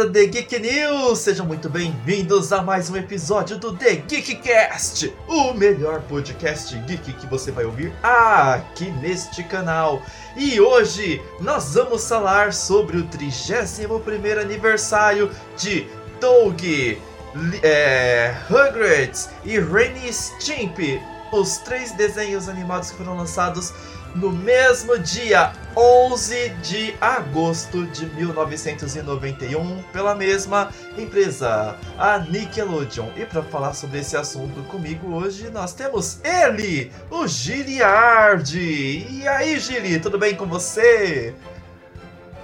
Galera The Geek News, sejam muito bem-vindos a mais um episódio do The Geekcast, o melhor podcast geek que você vai ouvir aqui neste canal. E hoje nós vamos falar sobre o 31º aniversário de Doug, é, Rugrats e Renny Stimpy, os três desenhos animados que foram lançados no mesmo dia 11 de agosto de 1991 pela mesma empresa, a Nickelodeon. E para falar sobre esse assunto comigo hoje, nós temos ele, o Giliardi. E aí, Gili, tudo bem com você?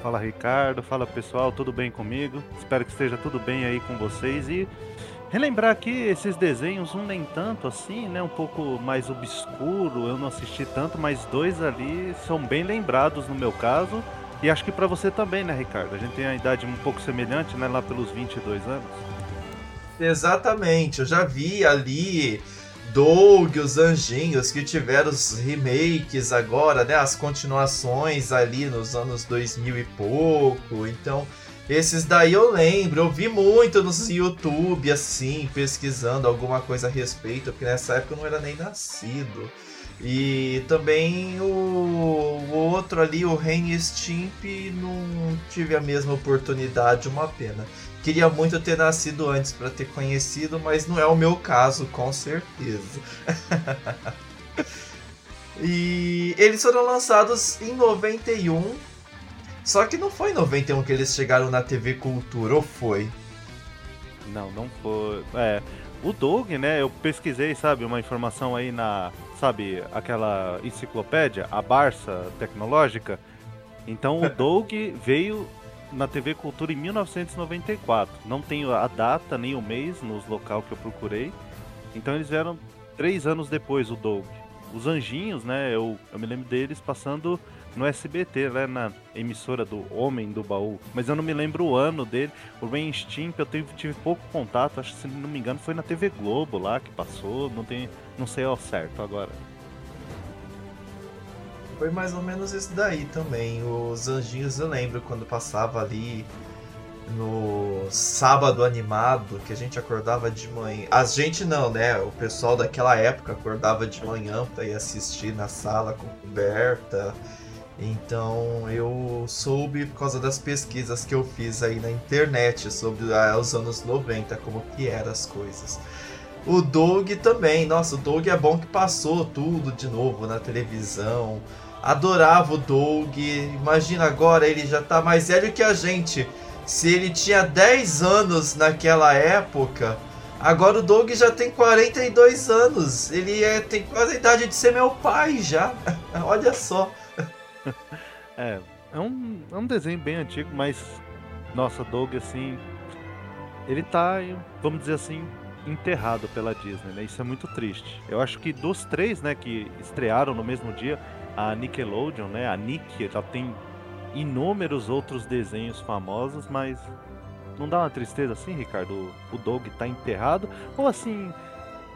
Fala Ricardo, fala pessoal, tudo bem comigo? Espero que esteja tudo bem aí com vocês e relembrar aqui esses desenhos, um nem tanto assim, né? Um pouco mais obscuro, eu não assisti tanto, mas dois ali são bem lembrados no meu caso. E acho que para você também, né, Ricardo? A gente tem a idade um pouco semelhante, né? Lá pelos 22 anos. Exatamente, eu já vi ali Doug, os Anjinhos, que tiveram os remakes agora, né? As continuações ali nos anos 2000 e pouco. Então, esses daí eu lembro, eu vi muito no YouTube, assim, pesquisando alguma coisa a respeito, porque nessa época eu não era nem nascido. E também o, o outro ali, o Ren Stimp, não tive a mesma oportunidade, uma pena. Queria muito ter nascido antes para ter conhecido, mas não é o meu caso, com certeza. e eles foram lançados em 91 só que não foi em 91 que eles chegaram na TV Cultura, ou foi? Não, não foi. É, o Doug, né? Eu pesquisei, sabe, uma informação aí na, sabe, aquela enciclopédia, a Barça Tecnológica. Então o Doug veio na TV Cultura em 1994. Não tenho a data nem o mês nos local que eu procurei. Então eles vieram três anos depois, o Doug. Os Anjinhos, né? Eu, eu me lembro deles passando no SBT, né, na emissora do Homem do Baú. Mas eu não me lembro o ano dele. O Rain Stimp eu tive, tive pouco contato, acho que se não me engano foi na TV Globo lá que passou, não, tem, não sei ao certo agora. Foi mais ou menos isso daí também. Os Anjinhos eu lembro quando passava ali no sábado animado, que a gente acordava de manhã. A gente não, né? O pessoal daquela época acordava de manhã para ir assistir na sala com coberta. Então eu soube por causa das pesquisas que eu fiz aí na internet sobre ah, os anos 90, como que eram as coisas. O Doug também, nossa, o Doug é bom que passou tudo de novo na televisão. Adorava o Doug. Imagina agora, ele já tá mais velho que a gente. Se ele tinha 10 anos naquela época, agora o Doug já tem 42 anos. Ele é, tem quase a idade de ser meu pai já. Olha só. é, é um, é um desenho bem antigo, mas nossa, Doug assim, ele tá, vamos dizer assim, enterrado pela Disney, né? Isso é muito triste. Eu acho que dos três, né, que estrearam no mesmo dia, a Nickelodeon, né, a Nick, ela tem inúmeros outros desenhos famosos, mas não dá uma tristeza assim, Ricardo? O Doug tá enterrado? Ou assim,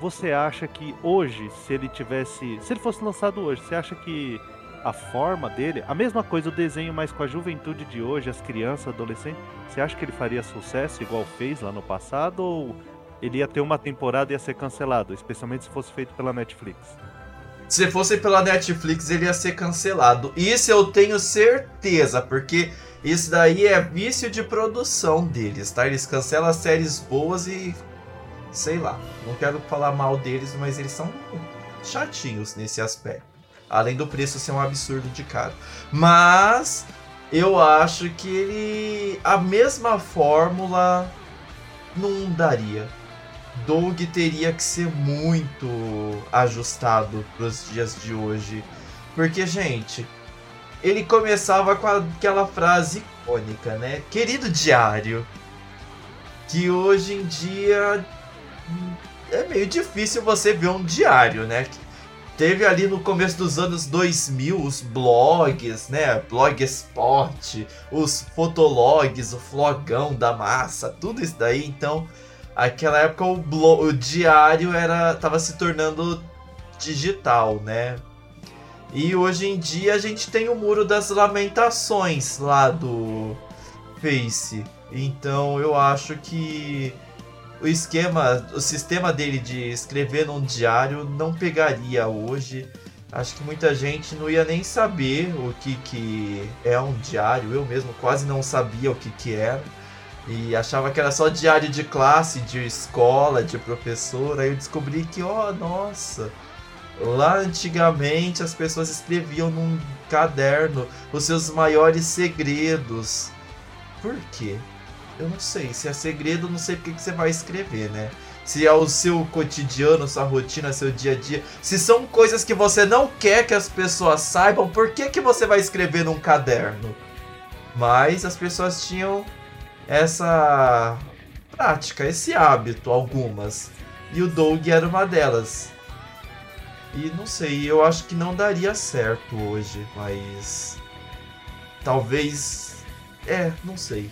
você acha que hoje, se ele tivesse, se ele fosse lançado hoje, você acha que a forma dele, a mesma coisa o desenho, mas com a juventude de hoje, as crianças, adolescentes, você acha que ele faria sucesso igual fez lá no passado ou ele ia ter uma temporada e ia ser cancelado, especialmente se fosse feito pela Netflix? Se fosse pela Netflix, ele ia ser cancelado. Isso eu tenho certeza, porque isso daí é vício de produção deles, tá? Eles cancelam séries boas e sei lá. Não quero falar mal deles, mas eles são chatinhos nesse aspecto. Além do preço ser um absurdo de caro. Mas eu acho que ele. A mesma fórmula não daria. Doug teria que ser muito ajustado para os dias de hoje. Porque, gente, ele começava com aquela frase icônica, né? Querido diário. Que hoje em dia é meio difícil você ver um diário, né? Teve ali no começo dos anos 2000 os blogs, né? Blogspot, os fotologs, o flogão da massa, tudo isso daí. Então, aquela época o, blog, o diário era tava se tornando digital, né? E hoje em dia a gente tem o Muro das Lamentações lá do Face. Então eu acho que o esquema, o sistema dele de escrever num diário não pegaria hoje. Acho que muita gente não ia nem saber o que, que é um diário. Eu mesmo quase não sabia o que, que era. E achava que era só diário de classe, de escola, de professor. Aí eu descobri que, ó, oh, nossa, lá antigamente as pessoas escreviam num caderno os seus maiores segredos. Por quê? Eu não sei. Se é segredo, não sei porque que você vai escrever, né? Se é o seu cotidiano, sua rotina, seu dia a dia. Se são coisas que você não quer que as pessoas saibam, por que, que você vai escrever num caderno? Mas as pessoas tinham essa prática, esse hábito, algumas. E o Doug era uma delas. E não sei, eu acho que não daria certo hoje, mas. Talvez. É, não sei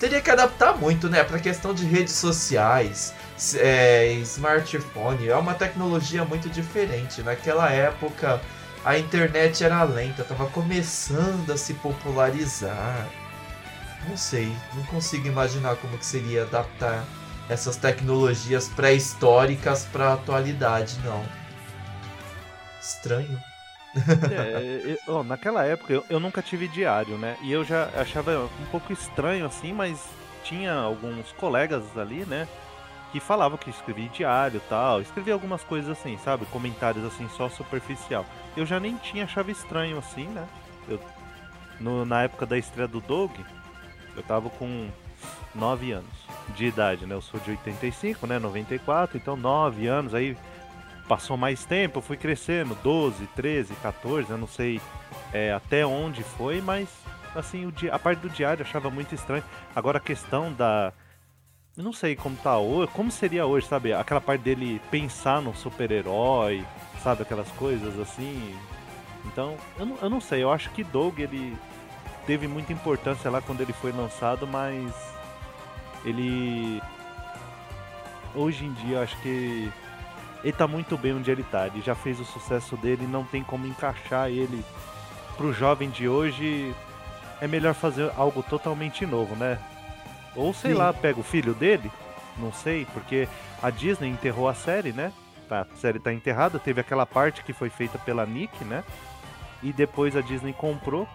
teria que adaptar muito, né, para questão de redes sociais, é, smartphone. É uma tecnologia muito diferente. Naquela época, a internet era lenta, estava começando a se popularizar. Não sei, não consigo imaginar como que seria adaptar essas tecnologias pré-históricas para a atualidade, não. Estranho. É, eu, naquela época eu, eu, nunca tive diário, né? E eu já achava um pouco estranho assim, mas tinha alguns colegas ali, né? Que falavam que escrevia diário tal. Escrevia algumas coisas assim, sabe? Comentários assim, só superficial. Eu já nem tinha, achava estranho assim, né? Eu, no, na época da estreia do Dog, eu tava com 9 anos de idade, né? Eu sou de 85, né? 94, então 9 anos aí passou mais tempo, eu fui crescendo, 12, 13, 14, eu não sei é, até onde foi, mas assim, o dia, a parte do diário eu achava muito estranho. Agora a questão da. Eu não sei como tá hoje, como seria hoje, sabe? Aquela parte dele pensar num super-herói, sabe? Aquelas coisas assim. Então, eu não, eu não sei, eu acho que Doug ele teve muita importância lá quando ele foi lançado, mas ele. Hoje em dia eu acho que ele tá muito bem onde ele tá. Ele já fez o sucesso dele, não tem como encaixar ele pro jovem de hoje. É melhor fazer algo totalmente novo, né? Ou sei Sim. lá, pega o filho dele, não sei, porque a Disney enterrou a série, né? Tá, a série tá enterrada, teve aquela parte que foi feita pela Nick, né? E depois a Disney comprou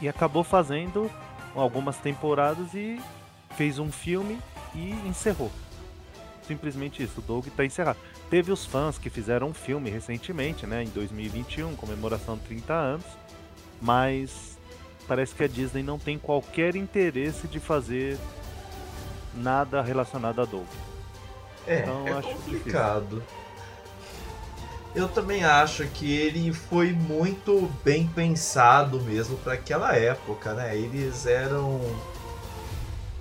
e acabou fazendo algumas temporadas e fez um filme e encerrou. Simplesmente isso, o Doug tá encerrado. Teve os fãs que fizeram um filme recentemente, né, em 2021, comemoração de 30 anos, mas parece que a Disney não tem qualquer interesse de fazer nada relacionado a Doug. É, então, é complicado. Difícil. Eu também acho que ele foi muito bem pensado mesmo para aquela época, né? Eles eram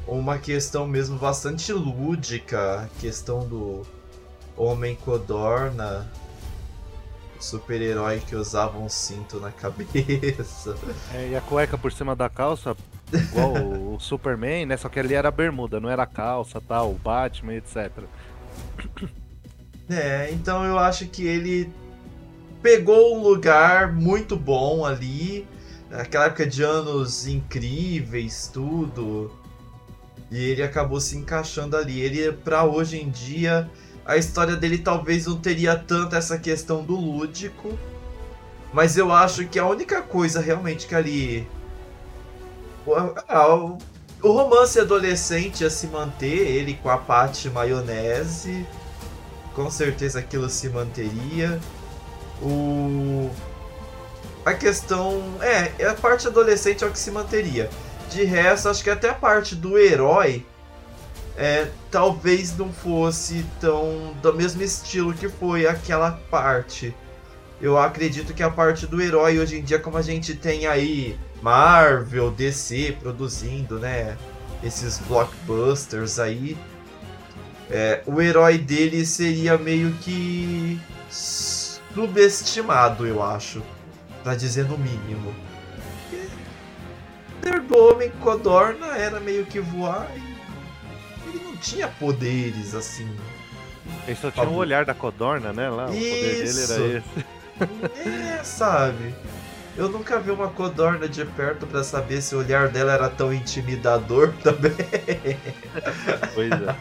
uma questão mesmo bastante lúdica, questão do Homem Codorna, super-herói que usava um cinto na cabeça. É, e a cueca por cima da calça, igual o, Superman, né? Só que ali era bermuda, não era calça, tal, o Batman, etc. É, então eu acho que ele pegou um lugar muito bom ali, aquela época de anos incríveis, tudo. E ele acabou se encaixando ali. Ele, para hoje em dia, a história dele talvez não teria tanto essa questão do lúdico. Mas eu acho que a única coisa realmente que ali. O, romance adolescente ia se manter, ele com a parte maionese. Com certeza aquilo se manteria. O. A questão. É, a parte adolescente é o que se manteria. De resto, acho que até a parte do herói é, talvez não fosse tão do mesmo estilo que foi aquela parte. Eu acredito que a parte do herói hoje em dia, como a gente tem aí Marvel, DC produzindo, né? Esses blockbusters aí. É, o herói dele seria meio que subestimado, eu acho. Pra dizer no mínimo. do Homem Codorna era meio que voar e tinha poderes assim. Ele só tinha o um olhar da codorna, né? Lá, o poder dele era esse. É, sabe? Eu nunca vi uma codorna de perto para saber se o olhar dela era tão intimidador também. Pois é.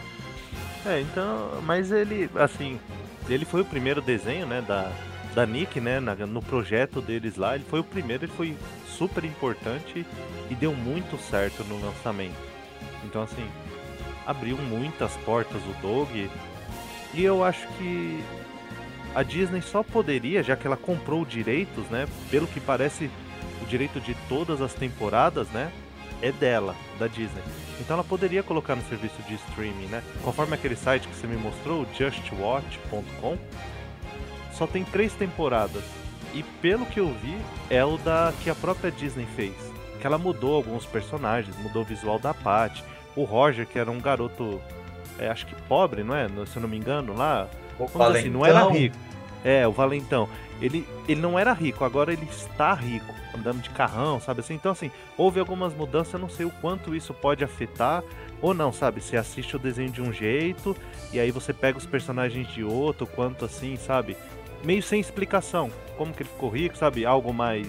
É, então, mas ele, assim, ele foi o primeiro desenho, né, da, da Nick, né, na, no projeto deles lá. Ele foi o primeiro, ele foi super importante e deu muito certo no lançamento. Então, assim, abriu muitas portas o Dog. E eu acho que a Disney só poderia, já que ela comprou direitos, né? Pelo que parece, o direito de todas as temporadas, né? É dela, da Disney. Então ela poderia colocar no serviço de streaming, né? Conforme aquele site que você me mostrou, justwatch.com, só tem três temporadas. E pelo que eu vi, é o da que a própria Disney fez. Que ela mudou alguns personagens, mudou o visual da Patty. O Roger, que era um garoto, é, acho que pobre, não é? Se eu não me engano, lá. Assim, não era rico. É, o Valentão. Ele, ele não era rico, agora ele está rico, andando de carrão, sabe assim? Então, assim, houve algumas mudanças, eu não sei o quanto isso pode afetar ou não, sabe? Você assiste o desenho de um jeito e aí você pega os personagens de outro, quanto assim, sabe? Meio sem explicação. Como que ele ficou rico, sabe? Algo mais.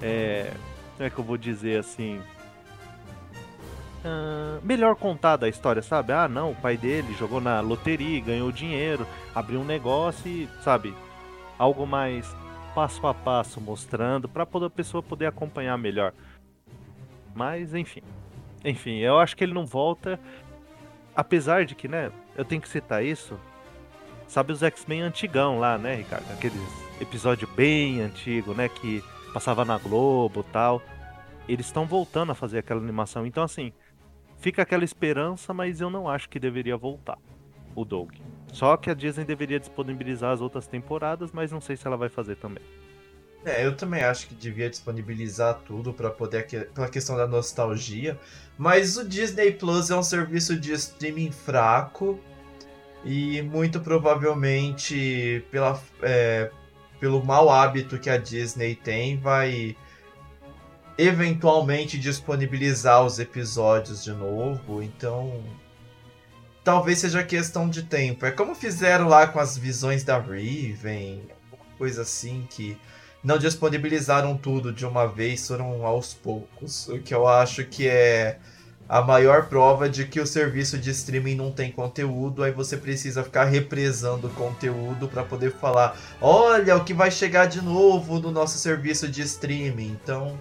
É. Como é que eu vou dizer assim? Uh, melhor contada a história, sabe? Ah, não, o pai dele jogou na loteria, ganhou dinheiro, abriu um negócio e, sabe? Algo mais passo a passo mostrando para a pessoa poder acompanhar melhor. Mas, enfim. Enfim, eu acho que ele não volta. Apesar de que, né? Eu tenho que citar isso. Sabe os X-Men antigão lá, né, Ricardo? Aqueles episódio bem antigo, né? Que passava na Globo tal. Eles estão voltando a fazer aquela animação. Então, assim, Fica aquela esperança, mas eu não acho que deveria voltar o Doug. Só que a Disney deveria disponibilizar as outras temporadas, mas não sei se ela vai fazer também. É, eu também acho que devia disponibilizar tudo para poder pela questão da nostalgia, mas o Disney Plus é um serviço de streaming fraco e muito provavelmente pela, é, pelo mau hábito que a Disney tem vai eventualmente disponibilizar os episódios de novo, então talvez seja questão de tempo. É como fizeram lá com as visões da Riven, coisa assim que não disponibilizaram tudo de uma vez, foram aos poucos. O que eu acho que é a maior prova de que o serviço de streaming não tem conteúdo, aí você precisa ficar represando conteúdo para poder falar: olha o que vai chegar de novo no nosso serviço de streaming. Então,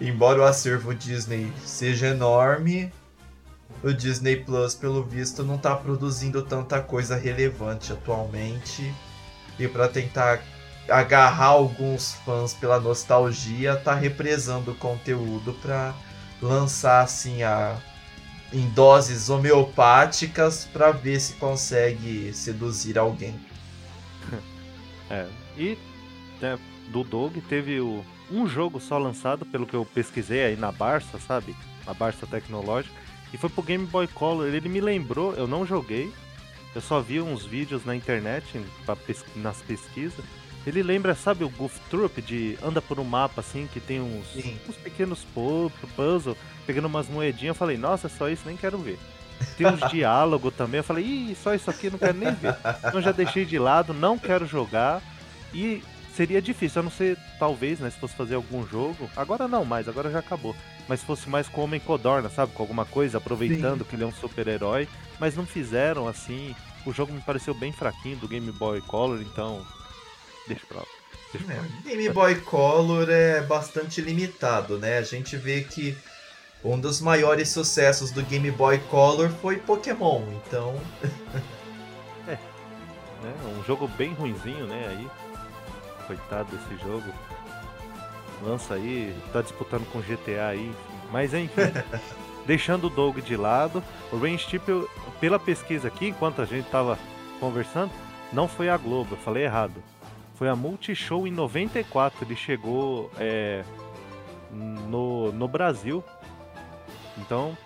embora o acervo Disney seja enorme, o Disney Plus, pelo visto, não está produzindo tanta coisa relevante atualmente. E para tentar agarrar alguns fãs pela nostalgia, tá represando o conteúdo para lançar assim a em doses homeopáticas para ver se consegue seduzir alguém. É, e né, do Dog teve o um jogo só lançado, pelo que eu pesquisei aí na Barça, sabe? Na Barça Tecnológica. E foi pro Game Boy Color. Ele me lembrou, eu não joguei. Eu só vi uns vídeos na internet, nas pesquisas. Ele lembra, sabe, o Goof Troop de anda por um mapa assim, que tem uns, uns pequenos puzzles, pegando umas moedinhas. Eu falei, nossa, só isso, nem quero ver. Tem uns diálogos também. Eu falei, ih, só isso aqui não quero nem ver. Então já deixei de lado, não quero jogar. E seria difícil, a não ser, talvez, né, se fosse fazer algum jogo. Agora não mais, agora já acabou. Mas se fosse mais com Homem Codorna, sabe? Com alguma coisa, aproveitando Sim. que ele é um super-herói. Mas não fizeram assim. O jogo me pareceu bem fraquinho do Game Boy Color, então. Deixa pra lá. Deixa pra lá. É, Game Boy Color é bastante limitado, né? A gente vê que um dos maiores sucessos do Game Boy Color foi Pokémon, então. é. é. Um jogo bem ruinzinho, né? Aí coitado desse jogo. Lança aí, tá disputando com GTA aí, Mas enfim, deixando o Doug de lado, o Rain Steep, pela pesquisa aqui, enquanto a gente tava conversando, não foi a Globo, eu falei errado. Foi a Multishow em 94, ele chegou é, no, no Brasil. Então,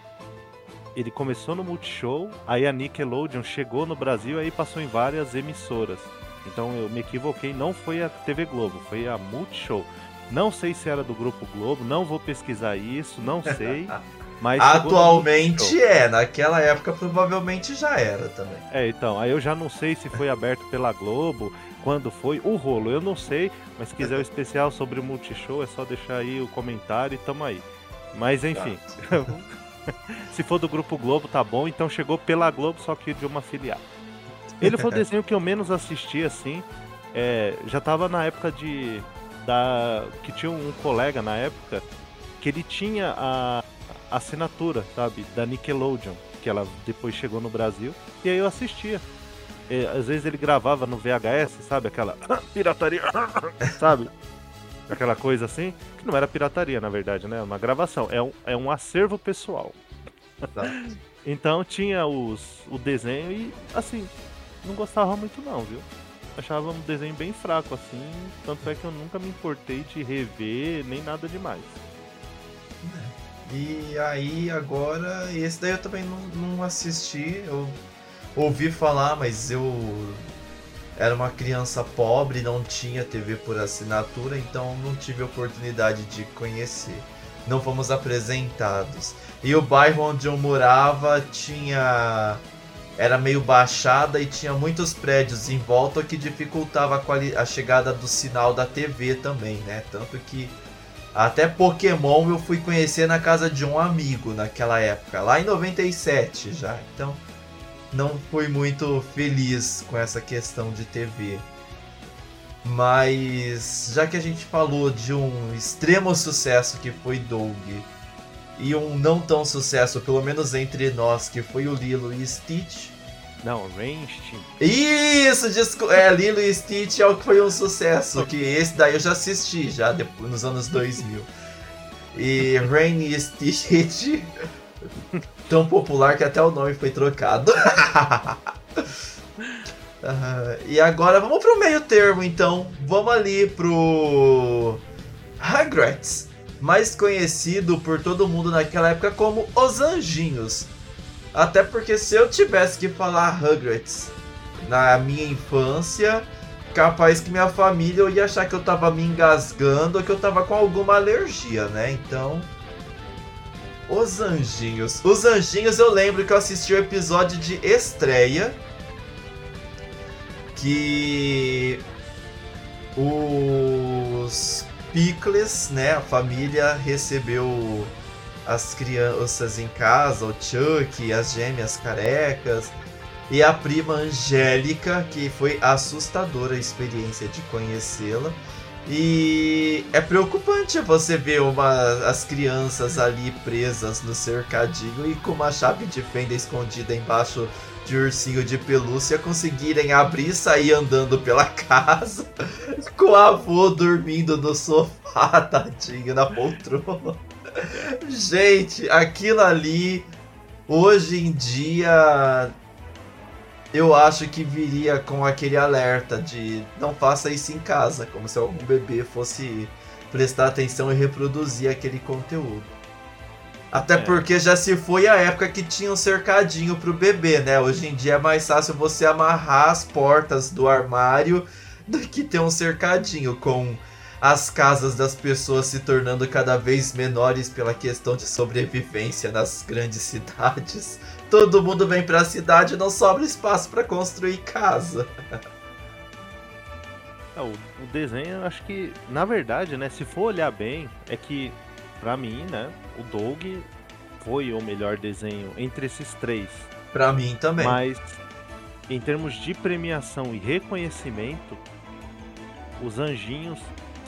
ele começou no Multishow, aí a Nickelodeon chegou no Brasil, aí passou em várias emissoras. Então eu me equivoquei, não foi a TV Globo, foi a Multishow. Não sei se era do Grupo Globo, não vou pesquisar isso, não sei. Mas Atualmente é, naquela época provavelmente já era também. É, então, aí eu já não sei se foi aberto pela Globo, quando foi o rolo, eu não sei, mas se quiser o especial sobre o Multishow é só deixar aí o comentário e tamo aí. Mas enfim, se for do Grupo Globo tá bom, então chegou pela Globo, só que de uma filial. Ele foi o desenho que eu menos assisti, assim, é, já tava na época de... Da, que tinha um colega na época que ele tinha a a assinatura, sabe, da Nickelodeon, que ela depois chegou no Brasil, e aí eu assistia. E, às vezes ele gravava no VHS, sabe, aquela pirataria, sabe? Aquela coisa assim, que não era pirataria, na verdade, né? Uma gravação, é um, é um acervo pessoal. Então tinha os, o desenho e, assim, não gostava muito não, viu? Achava um desenho bem fraco, assim, tanto é que eu nunca me importei de rever, nem nada demais. E aí agora, esse daí eu também não, não assisti, eu ouvi falar, mas eu era uma criança pobre, não tinha TV por assinatura, então não tive oportunidade de conhecer. Não fomos apresentados. E o bairro onde eu morava tinha era meio baixada e tinha muitos prédios em volta que dificultava a, a chegada do sinal da TV também, né? Tanto que até Pokémon eu fui conhecer na casa de um amigo naquela época, lá em 97 já. Então não fui muito feliz com essa questão de TV. Mas já que a gente falou de um extremo sucesso que foi Doug e um não tão sucesso, pelo menos entre nós, que foi o Lilo e Stitch. Não, Rain. Isso, desculpa. É, Lilo e Stitch é o que foi um sucesso. Que esse daí eu já assisti, já depois, nos anos 2000. E Rain e Stitch. Tão popular que até o nome foi trocado. Ah, e agora vamos pro meio termo, então. Vamos ali pro. Rugrats. Mais conhecido por todo mundo naquela época como Os Anjinhos. Até porque se eu tivesse que falar Rugrats na minha infância, capaz que minha família ia achar que eu tava me engasgando ou que eu tava com alguma alergia, né? Então. Os Anjinhos. Os Anjinhos eu lembro que eu assisti o episódio de estreia. Que. Os Pickles, né? A família recebeu as crianças em casa, o Chuck, as gêmeas carecas e a prima Angélica, que foi assustadora a experiência de conhecê-la. E é preocupante você ver uma, as crianças ali presas no cercadinho e com uma chave de fenda escondida embaixo de ursinho de pelúcia conseguirem abrir e sair andando pela casa com o avô dormindo no sofá, tadinho, na poltrona. Gente, aquilo ali, hoje em dia, eu acho que viria com aquele alerta de não faça isso em casa, como se algum bebê fosse prestar atenção e reproduzir aquele conteúdo. Até É. porque já se foi a época que tinha um cercadinho pro bebê, né? Hoje em dia é mais fácil você amarrar as portas do armário do que ter um cercadinho com as casas das pessoas se tornando cada vez menores pela questão de sobrevivência nas grandes cidades. Todo mundo vem pra cidade e não sobra espaço pra construir casa. É, o, o desenho, acho que, na verdade, né, se for olhar bem, é que, pra mim, né, o Doug foi o melhor desenho entre esses três. Pra mim também. Mas, em termos de premiação e reconhecimento, os anjinhos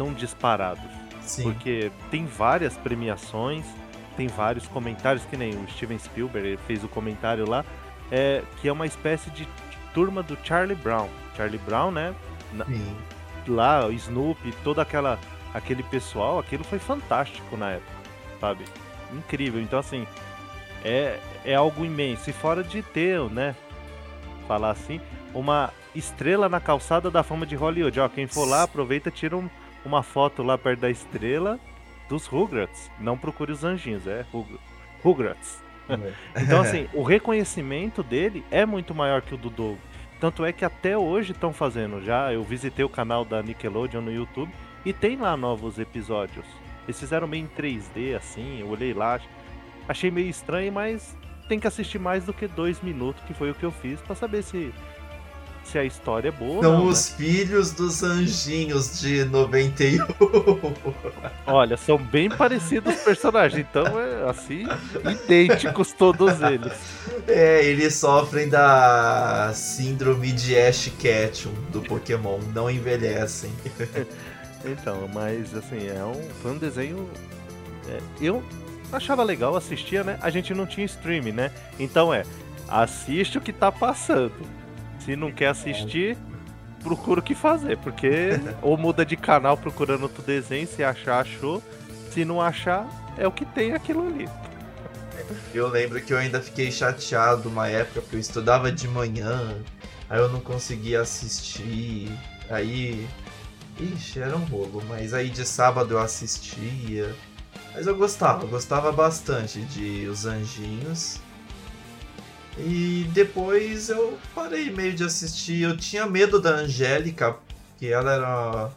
estão disparados. Sim. Porque tem várias premiações, tem vários comentários, que nem o Steven Spielberg fez o comentário lá, é, que é uma espécie de turma do Charlie Brown. Charlie Brown, né? Sim. Lá, o Snoopy, todo aquela, aquele pessoal, aquilo foi fantástico na época, sabe? Incrível. Então, assim, é, é algo imenso. E fora de ter, né? Falar assim, uma estrela na calçada da fama de Hollywood. Ó, quem for lá, aproveita, tira um- uma foto lá perto da estrela dos Rugrats. Não procure os anjinhos, é Rug- Rugrats. Então, assim, o reconhecimento dele é muito maior que o do Doug. Tanto é que até hoje estão fazendo já. Eu visitei o canal da Nickelodeon no YouTube e tem lá novos episódios. Eles fizeram meio em 3D, assim, eu olhei lá. achei meio estranho, mas tem que assistir mais do que dois minutos, que foi o que eu fiz, para saber se se a história é boa. São não, os né? filhos dos anjinhos de 91. Olha, são bem parecidos os personagens, então é assim, idênticos todos eles. É, eles sofrem da síndrome de Ash Ketchum do Pokémon, não envelhecem. Então, mas assim, é um, foi um desenho. é, eu achava legal, assistia, né? A gente não tinha stream, né? Então é, assiste o que tá passando. Se não quer assistir, procura o que fazer, porque ou muda de canal procurando outro desenho, se achar, achou. Se não achar, é o que tem aquilo ali. Eu lembro que eu ainda fiquei chateado uma época porque eu estudava de manhã, aí eu não conseguia assistir, aí. Ixi, era um rolo, mas aí de sábado eu assistia. Mas eu gostava, eu gostava bastante de Os Anjinhos. E depois eu parei meio de assistir. Eu tinha medo da Angélica, que ela era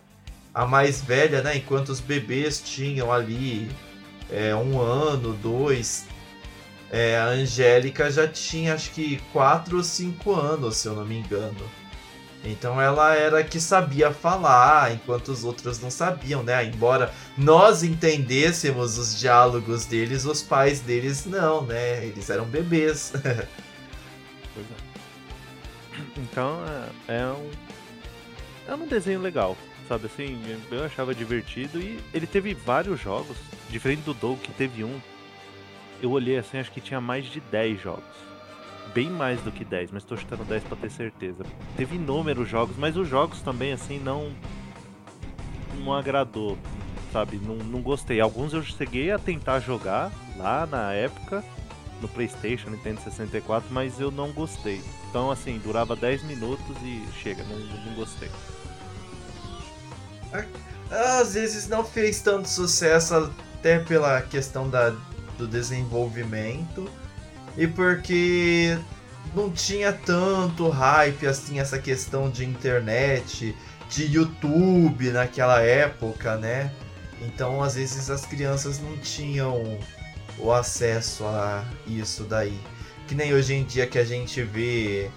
a mais velha, né? Enquanto os bebês tinham ali é, um ano, dois. É, a Angélica já tinha acho que 4 ou 5 anos, se eu não me engano. Então ela era que sabia falar, enquanto os outros não sabiam, né? Embora nós entendêssemos os diálogos deles, os pais deles não, né? Eles eram bebês. Pois é. Então é, é um. É um desenho legal, sabe assim? Eu achava divertido e ele teve vários jogos, diferente do Doug que teve um. Eu olhei assim, acho que tinha mais de 10 jogos. Bem mais do que 10, mas tô chutando 10 pra ter certeza. Teve inúmeros jogos, mas os jogos também assim não. Não agradou, sabe? Não, não gostei. Alguns eu cheguei a tentar jogar lá na época, no PlayStation, Nintendo 64, mas eu não gostei. Então, assim, durava 10 minutos e chega, não, não gostei. Às vezes não fez tanto sucesso até pela questão da, do desenvolvimento e porque não tinha tanto hype assim essa questão de internet, de YouTube naquela época, né? Então às vezes as crianças não tinham o acesso a isso daí. Que nem hoje em dia que a gente vê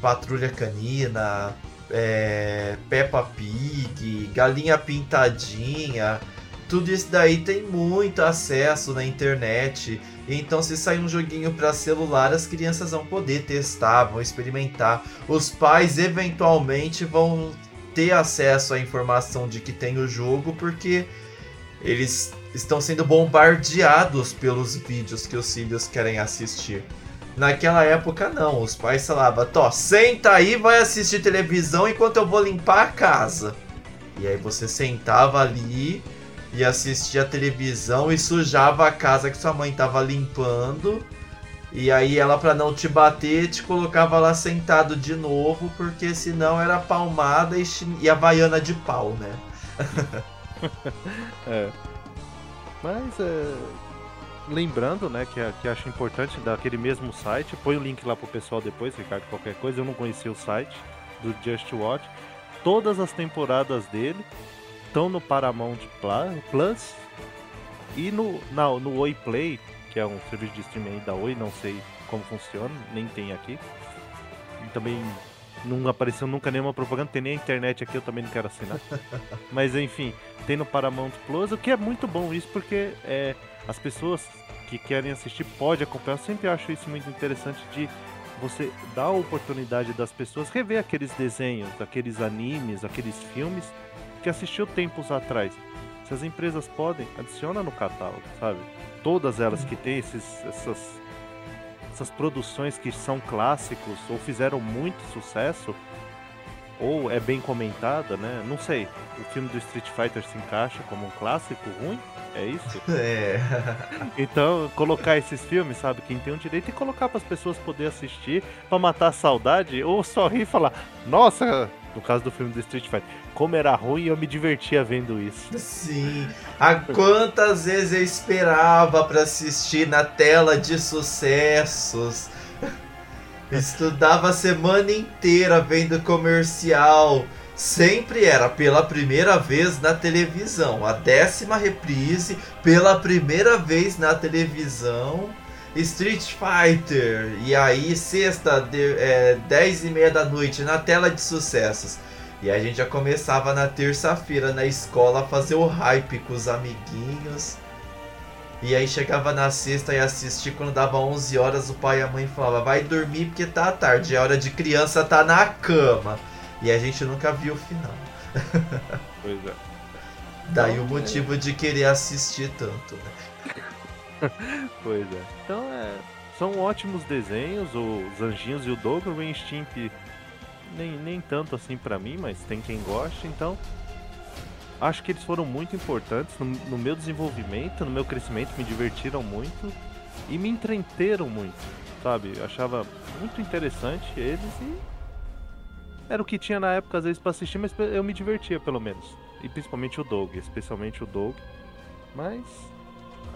Patrulha Canina, é, Peppa Pig, Galinha Pintadinha, tudo isso daí tem muito acesso na internet. Então, se sair um joguinho para celular, as crianças vão poder testar, vão experimentar. Os pais eventualmente vão ter acesso à informação de que tem o jogo, porque eles estão sendo bombardeados pelos vídeos que os filhos querem assistir. Naquela época não, os pais falavam, Tó, senta aí, vai assistir televisão enquanto eu vou limpar a casa. E aí você sentava ali e assistia a televisão e sujava a casa que sua mãe tava limpando. E aí ela, pra não te bater, te colocava lá sentado de novo, porque senão era palmada e, e a baiana de pau, né? é. Mas é. Lembrando, né, que, que acho importante daquele mesmo site, põe o link lá pro pessoal depois, Ricardo, qualquer coisa, eu não conhecia o site do Just Watch. Todas as temporadas dele estão no Paramount Plus e no, na, no Oi Play, que é um serviço de streaming da Oi, não sei como funciona, nem tem aqui. E também não apareceu nunca nenhuma propaganda, tem nem a internet aqui, eu também não quero assinar. Mas enfim, tem no Paramount Plus, o que é muito bom isso, porque é, as pessoas que querem assistir podem acompanhar. Eu sempre acho isso muito interessante de você dar a oportunidade das pessoas rever aqueles desenhos, aqueles animes, aqueles filmes que assistiu tempos atrás. Se as empresas podem, adiciona no catálogo, sabe? Todas elas que têm esses, essas, essas produções que são clássicos ou fizeram muito sucesso, ou é bem comentada, né? Não sei. O filme do Street Fighter se encaixa como um clássico ruim? É isso? É. Então, colocar esses filmes, sabe? Quem tem o direito e colocar para as pessoas poderem assistir para matar a saudade ou só rir e falar: Nossa, no caso do filme do Street Fighter, como era ruim eu me divertia vendo isso. Sim. Há quantas vezes eu esperava para assistir na tela de sucessos? Estudava a semana inteira vendo comercial, sempre era pela primeira vez na televisão. A décima reprise pela primeira vez na televisão. Street Fighter. E aí, sexta, de, é, 10 e meia da noite, na tela de sucessos. E a gente já começava na terça-feira na escola a fazer o hype com os amiguinhos. E aí chegava na sexta e assistir quando dava 11 horas, o pai e a mãe falavam: "Vai dormir porque tá tarde, é hora de criança tá na cama". E a gente nunca viu o final. Pois é. Daí Não, o motivo de querer assistir tanto, né? Pois é. Então é. São ótimos desenhos, os Anjinhos e o Doug, o Stimp nem, nem tanto assim pra mim, mas tem quem goste, então. Acho que eles foram muito importantes no, no meu desenvolvimento, no meu crescimento, me divertiram muito e me entreteram muito, sabe? Eu achava muito interessante eles e era o que tinha na época às vezes pra assistir, mas eu me divertia pelo menos. E principalmente o Doug, especialmente o Doug. Mas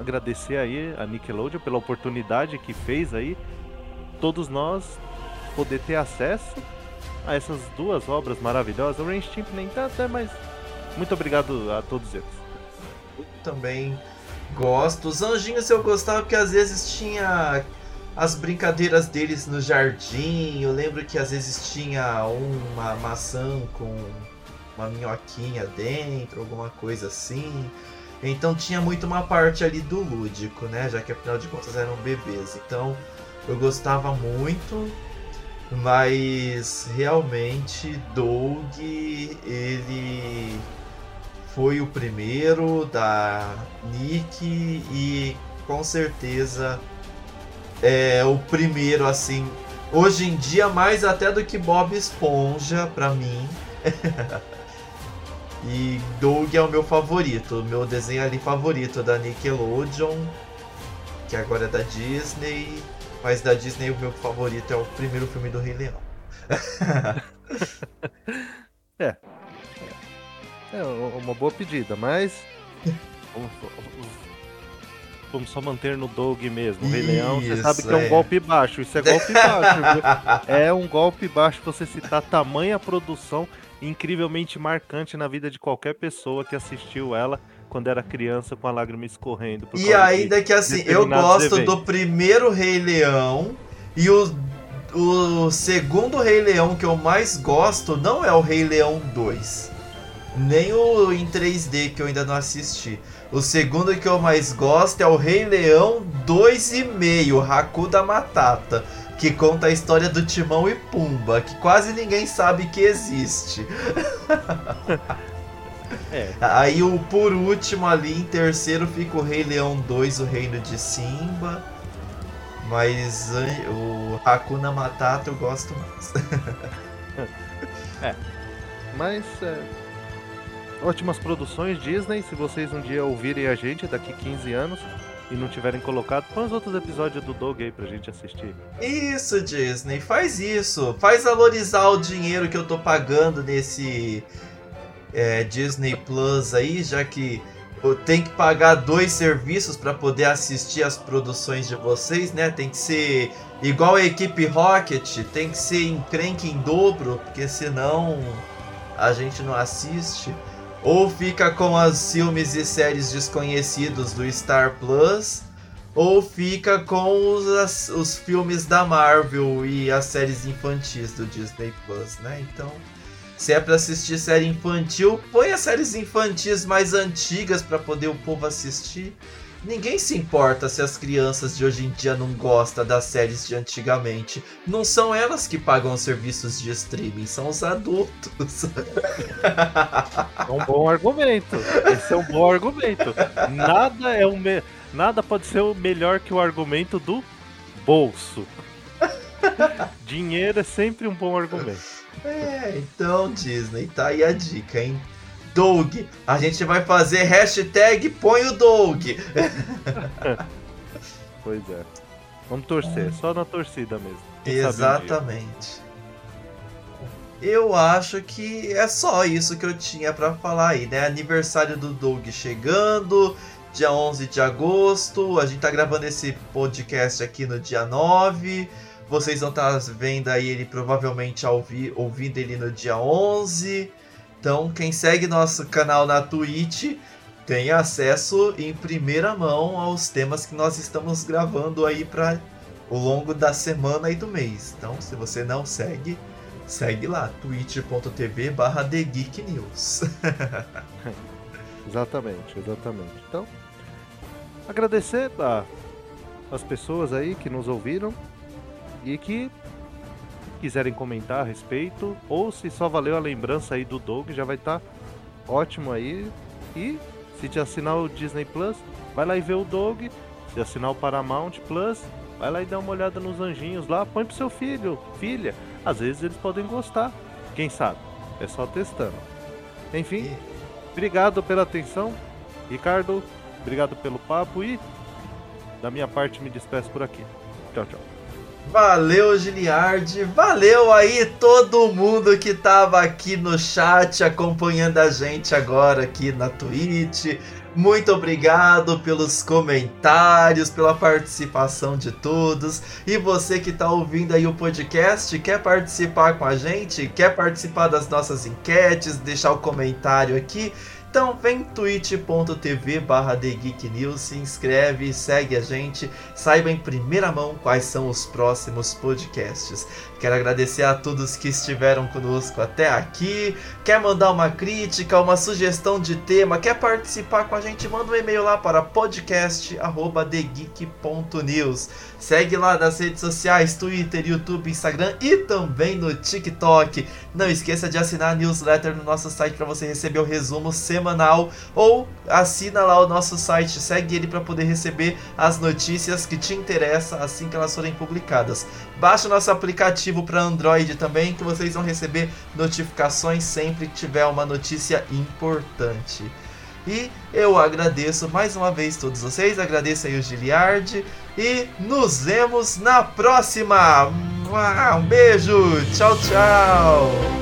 agradecer aí a Nickelodeon pela oportunidade que fez aí todos nós poder ter acesso a essas duas obras maravilhosas. O Rain Stimp nem tanto, né, mas muito obrigado a todos eles. Também gosto. Os anjinhos eu gostava porque às vezes tinha as brincadeiras deles no jardim. Eu lembro que às vezes tinha uma maçã com uma minhoquinha dentro, alguma coisa assim. Então tinha muito uma parte ali do lúdico, né? Já que afinal de contas eram bebês. Então eu gostava muito, mas realmente Doug ele foi o primeiro da Nick e com certeza é o primeiro assim hoje em dia mais até do que Bob Esponja pra mim e Doug é o meu favorito o meu desenho ali favorito da Nickelodeon que agora é da Disney mas da Disney o meu favorito é o primeiro filme do Rei Leão É uma boa pedida, mas vamos, vamos só manter no Doug mesmo. O Rei Leão, você sabe que é um é. golpe baixo. Isso é golpe baixo, viu? É um golpe baixo você citar tamanha produção incrivelmente marcante na vida de qualquer pessoa que assistiu ela quando era criança com a lágrima escorrendo. por E de ainda que assim, eu gosto eventos. do primeiro Rei Leão e o, o segundo Rei Leão que eu mais gosto não é o Rei Leão 2. Nem o em 3D que eu ainda não assisti. O segundo que eu mais gosto é o Rei Leão 2,5, Hakuna Matata, que conta a história do Timão e Pumba, que quase ninguém sabe que existe. É, Aí o por último ali em terceiro fica o Rei Leão 2, o Reino de Simba. Mas o Hakuna Matata eu gosto mais. mas é, ótimas produções Disney. Se vocês um dia ouvirem a gente daqui 15 anos e não tiverem colocado, põe os outros episódios do Doug aí pra gente assistir. Isso, Disney, faz isso. Faz valorizar o dinheiro que eu tô pagando nesse é, Disney Plus aí, já que eu tenho que pagar dois serviços para poder assistir as produções de vocês, né? Tem que ser igual a equipe Rocket, tem que ser encrenque em dobro, porque senão a gente não assiste. Ou fica com os filmes e séries desconhecidos do Star Plus, ou fica com os, as- os filmes da Marvel e as séries infantis do Disney Plus, né? Então, se é pra assistir série infantil, põe as séries infantis mais antigas pra poder o povo assistir. Ninguém se importa se as crianças de hoje em dia não gostam das séries de antigamente. Não são elas que pagam os serviços de streaming, são os adultos. É um bom argumento. Esse é um bom argumento. Nada é o me... nada pode ser o melhor que o argumento do bolso. Dinheiro é sempre um bom argumento. É, então Disney, tá aí a dica, hein? Doug, a gente vai fazer hashtag põe o Doug. Pois é. Vamos torcer, só na torcida mesmo. Exatamente. Eu acho que é só isso que eu tinha pra falar aí, né? Aniversário do Doug chegando, dia 11 de agosto. A gente tá gravando esse podcast aqui no dia 9. Vocês vão estar vendo aí ele provavelmente ao vi- ouvindo ele no dia 11. Então, quem segue nosso canal na Twitch tem acesso em primeira mão aos temas que nós estamos gravando aí para o longo da semana e do mês. Então, se você não segue, segue lá, twitch.tv barra TheGeekNews. exatamente, exatamente. Então, agradecer a, as pessoas aí que nos ouviram e que quiserem comentar a respeito, ou se só valeu a lembrança aí do Doug, já vai estar tá ótimo aí. E se te assinar o Disney Plus, vai lá e vê o Doug. Se assinar o Paramount Plus, vai lá e dá uma olhada nos anjinhos lá, põe pro seu filho, filha. Às vezes eles podem gostar. Quem sabe? É só testando. Enfim, obrigado pela atenção. Ricardo, obrigado pelo papo e da minha parte me despeço por aqui. Tchau, tchau. Valeu, Giliard. Valeu aí todo mundo que tava aqui no chat acompanhando a gente agora aqui na Twitch. Muito obrigado pelos comentários, pela participação de todos. E você que está ouvindo aí o podcast, quer participar com a gente? Quer participar das nossas enquetes? Deixar o comentário aqui? Então vem twitch.tv barra News, se inscreve, segue a gente, saiba em primeira mão quais são os próximos podcasts. Quero agradecer a todos que estiveram conosco até aqui. Quer mandar uma crítica, uma sugestão de tema, quer participar com a gente, manda um e-mail lá para podcast@thegeek.news. Segue lá nas redes sociais, Twitter, YouTube, Instagram e também no TikTok. Não esqueça de assinar a newsletter no nosso site para você receber o resumo semanal ou assina lá o nosso site, segue ele para poder receber as notícias que te interessam assim que elas forem publicadas. Baixe o nosso aplicativo para Android também que vocês vão receber notificações sempre que tiver uma notícia importante. E eu agradeço mais uma vez todos vocês, agradeço aí o Giliard e nos vemos na próxima. Um beijo, tchau, tchau.